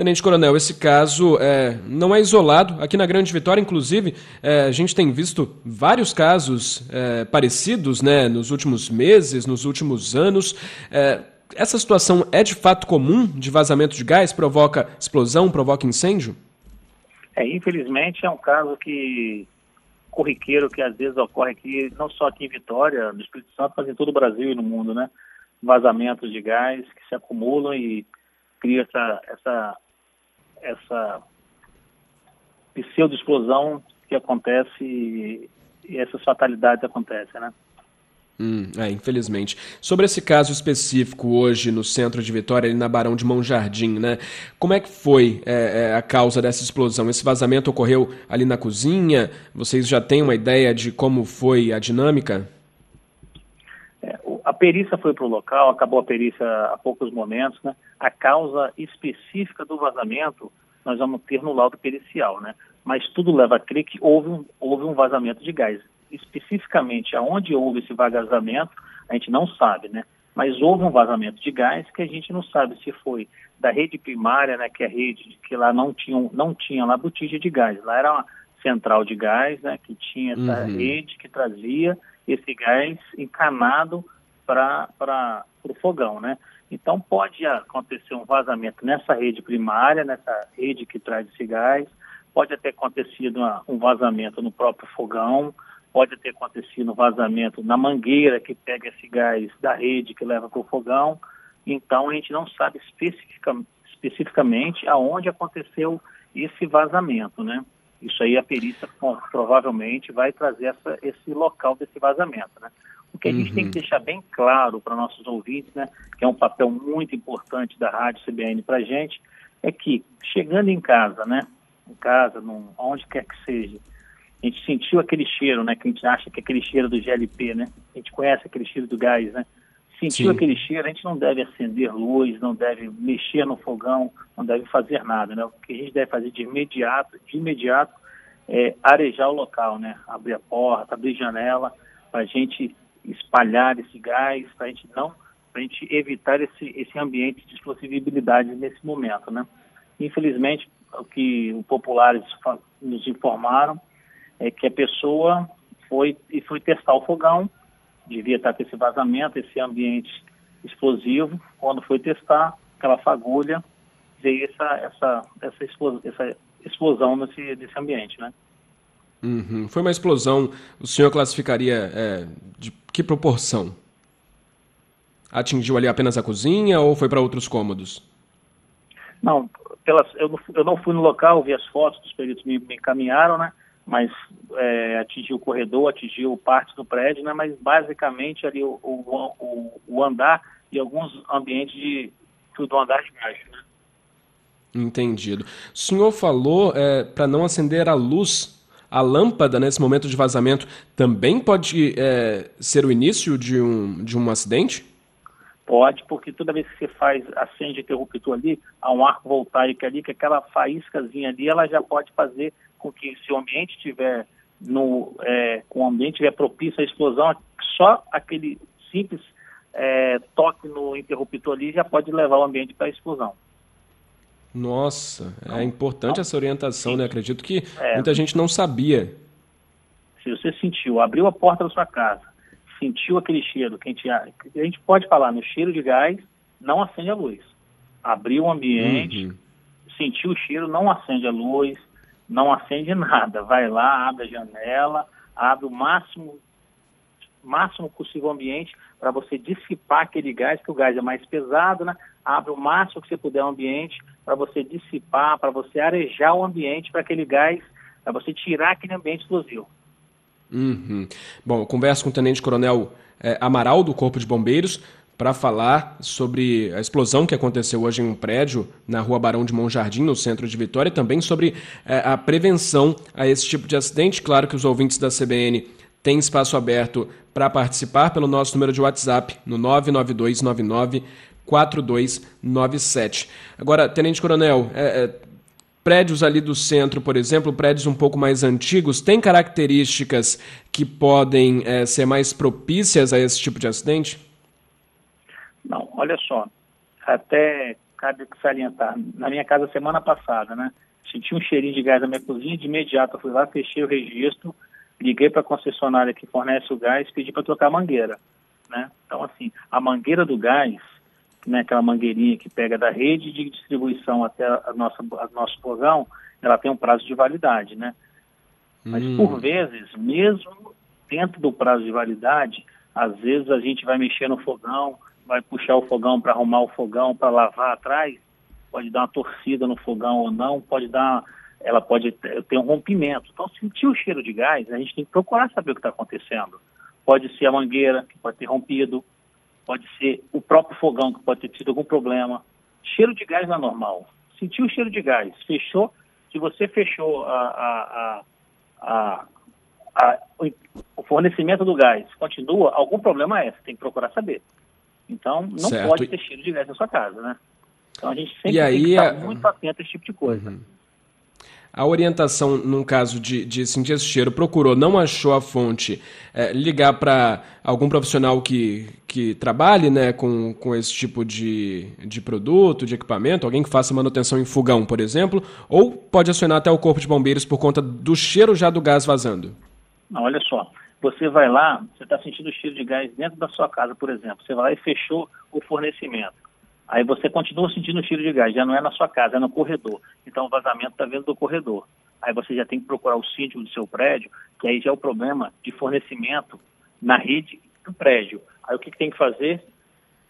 Tenente Coronel, esse caso é, não é isolado. Aqui na Grande Vitória, inclusive, é, a gente tem visto vários casos é, parecidos né, nos últimos meses, nos últimos anos. É, essa situação é de fato comum de vazamento de gás? Provoca explosão, provoca incêndio? É, infelizmente é um caso que corriqueiro que às vezes ocorre aqui, não só aqui em Vitória, no Espírito Santo, mas em todo o Brasil e no mundo, né? Vazamentos de gás que se acumulam e cria essa, essa, essa pseudo-explosão que acontece e, essas fatalidades acontecem, né? Hum, é, infelizmente. Sobre esse caso específico hoje no centro de Vitória, ali na Barão de Mão Jardim, né? Como é que foi é, é, a causa dessa explosão? Esse vazamento ocorreu ali na cozinha? Vocês já têm uma ideia de como foi a dinâmica? A perícia foi para o local, acabou a perícia há poucos momentos, né? A causa específica do vazamento nós vamos ter no laudo pericial, né? Mas tudo leva a crer que houve um, houve um vazamento de gás especificamente aonde houve esse vazamento, a gente não sabe, né? Mas houve um vazamento de gás que a gente não sabe se foi da rede primária, né, que é a rede que lá não tinha, não tinha lá botija de gás, lá era uma central de gás, né, que tinha essa uhum. rede que trazia esse gás encanado para o fogão, né? Então pode acontecer um vazamento nessa rede primária, nessa rede que traz esse gás, pode ter acontecido uma, um vazamento no próprio fogão, pode ter acontecido um vazamento na mangueira que pega esse gás da rede que leva para o fogão. Então a gente não sabe especifica, especificamente aonde aconteceu esse vazamento, né? Isso aí a perícia provavelmente vai trazer essa, esse local desse vazamento, né? O que a gente tem que uhum. deixar bem claro para nossos ouvintes, né, que é um papel muito importante da Rádio CBN para a gente, é que chegando em casa, né, em casa, num, onde quer que seja, a gente sentiu aquele cheiro, né? Que a gente acha que é aquele cheiro do GLP, né? A gente conhece aquele cheiro do gás, né? Sentiu Sim. aquele cheiro, a gente não deve acender luz, não deve mexer no fogão, não deve fazer nada, né? O que a gente deve fazer de imediato, de imediato, é arejar o local, né? Abrir a porta, abrir a janela, para a gente espalhar esse gás, para a gente não, para a gente evitar esse, esse ambiente de explosibilidade nesse momento, né? Infelizmente, o que os populares nos informaram é que a pessoa foi e foi testar o fogão, devia estar com esse vazamento, esse ambiente explosivo. Quando foi testar, aquela fagulha, veio essa, essa, essa, explosão, essa explosão nesse, nesse ambiente, né? Uhum. Foi uma explosão, o senhor classificaria é, de que proporção? Atingiu ali apenas a cozinha ou foi para outros cômodos? Não, pelas, eu, não, eu não fui no local, vi as fotos, os peritos me, me encaminharam, né? mas é, atingiu o corredor, atingiu parte do prédio, né, mas basicamente ali o, o, o andar e alguns ambientes de, do andar de baixo. Né? Entendido. O senhor falou é, para não acender a luz. A lâmpada, nesse momento de vazamento, também pode é, ser o início de um, de um acidente? Pode, porque toda vez que você faz, acende interruptor ali, há um arco voltaico ali, que aquela faíscazinha ali, ela já pode fazer com que se o ambiente tiver no, é, com o ambiente propício à explosão, só aquele simples é, toque no interruptor ali já pode levar o ambiente para a explosão. Nossa, é importante essa orientação, né? Acredito que é, muita gente não sabia. Se você sentiu, abriu a porta da sua casa, sentiu aquele cheiro, que a gente, a gente pode falar no cheiro de gás, não acende a luz. Abriu o ambiente, uhum. sentiu o cheiro, não acende a luz, não acende nada. Vai lá, abre a janela, abre o máximo, máximo possível ambiente para você dissipar aquele gás, que o gás é mais pesado, né? Abre o máximo que você puder o ambiente para você dissipar, para você arejar o ambiente para aquele gás, para você tirar aquele ambiente explosivo. Uhum. Bom, eu converso com o Tenente Coronel é, Amaral, do Corpo de Bombeiros para falar sobre a explosão que aconteceu hoje em um prédio na rua Barão de Monjardim, no centro de Vitória, e também sobre é, a prevenção a esse tipo de acidente. Claro que os ouvintes da CBN têm espaço aberto para participar pelo nosso número de WhatsApp, no 99299 4297. Agora, Tenente Coronel, é, é, prédios ali do centro, por exemplo, prédios um pouco mais antigos, têm características que podem é, ser mais propícias a esse tipo de acidente? Não, olha só, até cabe salientar. Na minha casa semana passada, né? Senti um cheirinho de gás na minha cozinha, de imediato eu fui lá, fechei o registro, liguei para a concessionária que fornece o gás, pedi para trocar a mangueira, né? Então, assim, a mangueira do gás, né, aquela mangueirinha que pega da rede de distribuição até a nossa, a nosso fogão, ela tem um prazo de validade, né? Mas, hum. por vezes, mesmo dentro do prazo de validade, às vezes a gente vai mexer no fogão, vai puxar o fogão para arrumar o fogão, para lavar atrás, pode dar uma torcida no fogão ou não, pode dar, ela pode ter um rompimento. Então, sentir o cheiro de gás, a gente tem que procurar saber o que está acontecendo. Pode ser a mangueira, que pode ter rompido, pode ser o próprio fogão, que pode ter tido algum problema. Cheiro de gás não é normal. Sentiu o cheiro de gás, fechou, se você fechou a, a, a, o fornecimento do gás, continua, algum problema é, você tem que procurar saber. Então, não certo. pode ter cheiro de gás na sua casa, né? Então, a gente sempre aí, tem que estar muito atento a esse tipo de coisa. Uhum. A orientação, num caso de, de sentir esse cheiro, procurou, não achou a fonte, é, ligar para algum profissional que, que trabalhe né, com, com esse tipo de, de produto, de equipamento, alguém que faça manutenção em fogão, por exemplo, ou pode acionar até o Corpo de Bombeiros por conta do cheiro já do gás vazando? Não, olha só, você vai lá, você está sentindo o cheiro de gás dentro da sua casa, por exemplo, você vai lá e fechou o fornecimento. Aí você continua sentindo o cheiro de gás, já não é na sua casa, é no corredor. Então o vazamento está vindo do corredor. Aí você já tem que procurar o síndico do seu prédio, que aí já é o problema de fornecimento na rede do prédio. Aí o que, que tem que fazer?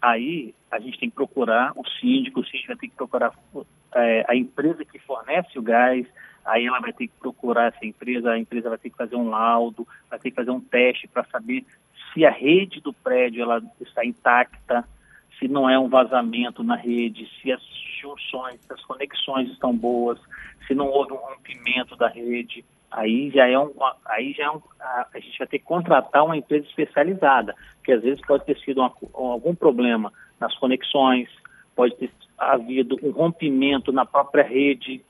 Aí a gente tem que procurar o síndico, o síndico vai ter que procurar é, a empresa que fornece o gás, aí ela vai ter que procurar essa empresa, a empresa vai ter que fazer um laudo, vai ter que fazer um teste para saber se a rede do prédio ela está intacta, se não é um vazamento na rede, se as junções, se as conexões estão boas, se não houve um rompimento da rede, aí já é um, aí já é um, a, gente vai ter que contratar uma empresa especializada, que às vezes pode ter sido uma, algum problema nas conexões, pode ter havido um rompimento na própria rede.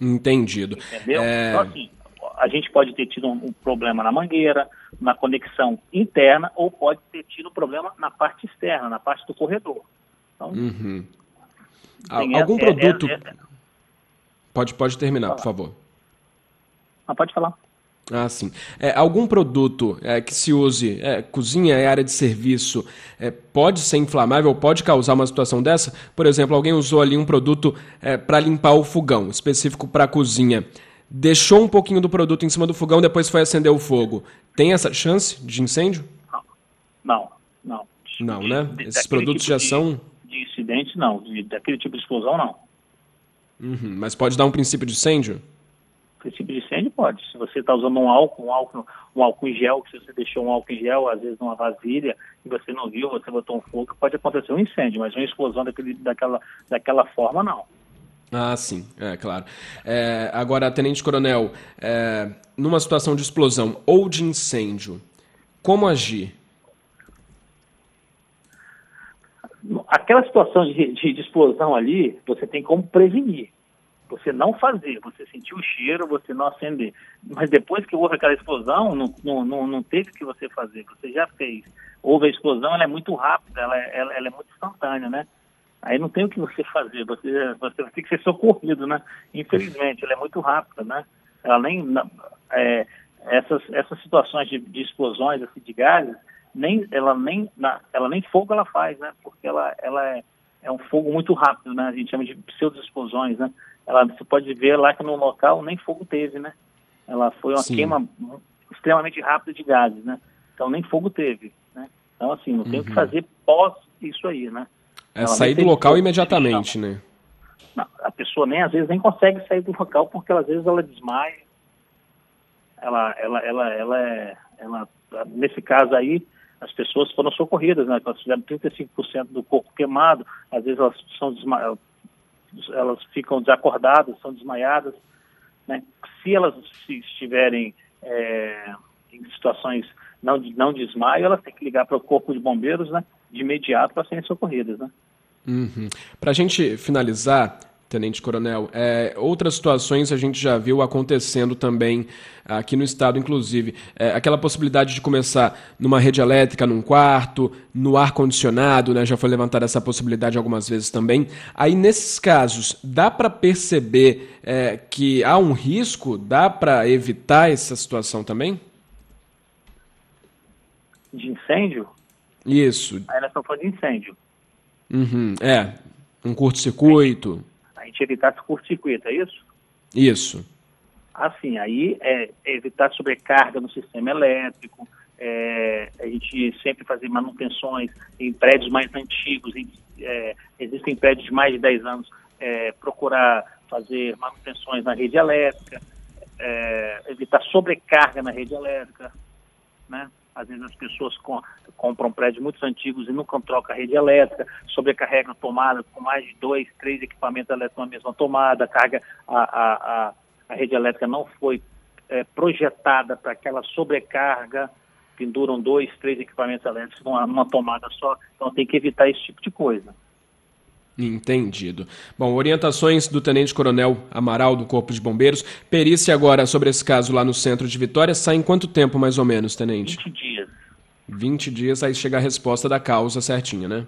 Entendido. Entendeu? É... Então, assim, a gente pode ter tido um, um, problema na mangueira, na conexão interna, ou pode ter tido um problema na parte externa, na parte do corredor. Então, uhum. Algum essa, produto. É, é, é, pode, pode terminar, por favor. Ah, pode falar. Ah, sim. É, algum produto é, que se use, é, cozinha e área de serviço, é, pode ser inflamável, pode causar uma situação dessa? Por exemplo, alguém usou ali um produto é, para limpar o fogão, específico para cozinha deixou um pouquinho do produto em cima do fogão, depois foi acender o fogo. Tem essa chance de incêndio? Não, não. Não, né? Esses produtos tipo já de, são. De incidente, não. De, daquele tipo de explosão, não. Uhum, mas pode dar um princípio de incêndio? Princípio de incêndio pode. Se você está usando um álcool, um álcool, um álcool em gel, se você deixou um álcool em gel, às vezes numa vasilha, e você não viu, você botou um fogo, pode acontecer um incêndio, mas uma explosão daquele, daquela, daquela forma, não. Ah, sim, é claro. É, agora, Tenente Coronel, é, numa situação de explosão ou de incêndio, como agir? Aquela situação de, de, de, explosão ali, você tem como prevenir. Você não fazer, você sentir o cheiro, você não acender. Mas depois que houve aquela explosão, não, não, não, não teve o que você fazer, você já fez. Houve a explosão, ela é muito rápida, ela, é, ela, ela é muito instantânea, né? Aí não tem o que você fazer, você, você ter que ser socorrido, né? Infelizmente, ela é muito rápida, né? Ela nem, é, essas, essas situações de, de, explosões assim, de gases, nem, ela, nem, ela nem fogo ela faz, né? Porque ela, ela é, é um fogo muito rápido, né? A gente chama de pseudo-explosões, né? Ela, você pode ver lá que no local nem fogo teve, né? Ela foi uma Sim. queima extremamente rápida de gases, né? Então nem fogo teve, né? Então, assim, não tem o que uhum. fazer pós isso aí, né? É sair do local imediatamente, né? Não, a pessoa nem às vezes nem consegue sair do local porque às vezes ela desmaia. Ela, ela, ela, ela, é, ela, nesse caso aí, as pessoas foram socorridas, né? Elas tiveram 35% do corpo queimado, às vezes elas são desma... elas ficam desacordadas, são desmaiadas, né? Se elas se estiverem é, em situações não de não desmaio, elas têm que ligar para o corpo de bombeiros, né? De imediato para serem socorridas, né? Uhum. Para a gente finalizar, Tenente Coronel. É, outras situações a gente já viu acontecendo também aqui no estado, inclusive. É, aquela possibilidade de começar numa rede elétrica, num quarto, no ar-condicionado, né? Já foi levantada essa possibilidade algumas vezes também. Aí, nesses casos, dá para perceber é, que há um risco? Dá para evitar essa situação também? De incêndio? Isso. Aí nós estamos falando de incêndio. Uhum, é, um curto-circuito gente evitasse curto-circuito, é isso? Isso. Assim, aí é, é evitar sobrecarga no sistema elétrico, é, a gente sempre fazer manutenções em prédios mais antigos, em, é, existem prédios de mais de 10 anos, é, procurar fazer manutenções na rede elétrica, é, evitar sobrecarga na rede elétrica, né? Às vezes as pessoas com, compram prédios muito antigos e nunca trocam a rede elétrica, sobrecarregam tomada com mais de dois, três equipamentos elétricos na mesma tomada, carga, a, a, a, a rede elétrica não foi é, projetada para aquela sobrecarga, penduram dois, três equipamentos elétricos numa, numa tomada só, então tem que evitar esse tipo de coisa. Entendido. Bom, orientações do Tenente Coronel Amaral do Corpo de Bombeiros. Perícia agora sobre esse caso lá no centro de Vitória. Sai em quanto tempo, mais ou menos, Tenente? 20 dias. 20 dias, aí chega a resposta da causa certinha, né?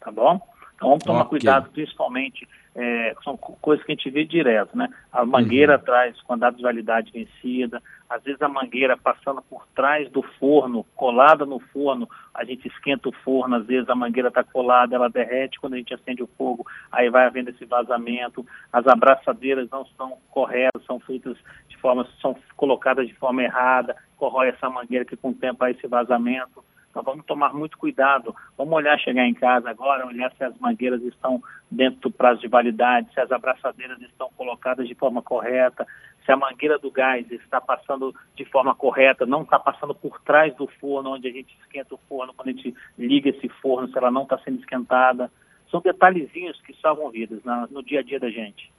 Tá bom? Então vamos tomar okay. cuidado, principalmente, é, são coisas que a gente vê direto, né? A mangueira uhum. atrás com a data de validade vencida, às vezes a mangueira passando por trás do forno, colada no forno, a gente esquenta o forno, às vezes a mangueira está colada, ela derrete quando a gente acende o fogo, aí vai havendo esse vazamento, as abraçadeiras não são corretas, são feitas de forma, são colocadas de forma errada, corrói essa mangueira que com o tempo há esse vazamento. Então vamos tomar muito cuidado. Vamos olhar, chegar em casa agora, olhar se as mangueiras estão dentro do prazo de validade, se as abraçadeiras estão colocadas de forma correta, se a mangueira do gás está passando de forma correta, não está passando por trás do forno, onde a gente esquenta o forno, quando a gente liga esse forno, se ela não está sendo esquentada. São detalhezinhos que salvam vidas no dia a dia da gente.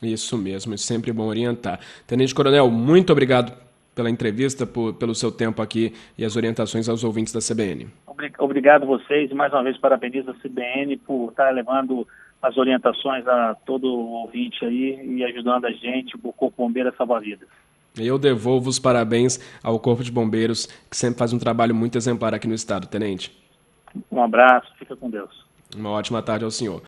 Isso mesmo, é sempre bom orientar. Tenente Coronel, muito obrigado pela entrevista, por, pelo seu tempo aqui e as orientações aos ouvintes da CBN. Obrigado vocês e mais uma vez parabenizo a CBN por estar levando as orientações a todo ouvinte aí e ajudando a gente, o Corpo Bombeiro a salvar vidas. Eu devolvo os parabéns ao Corpo de Bombeiros, que sempre faz um trabalho muito exemplar aqui no Estado, Tenente. Um abraço, fica com Deus. Uma ótima tarde ao senhor.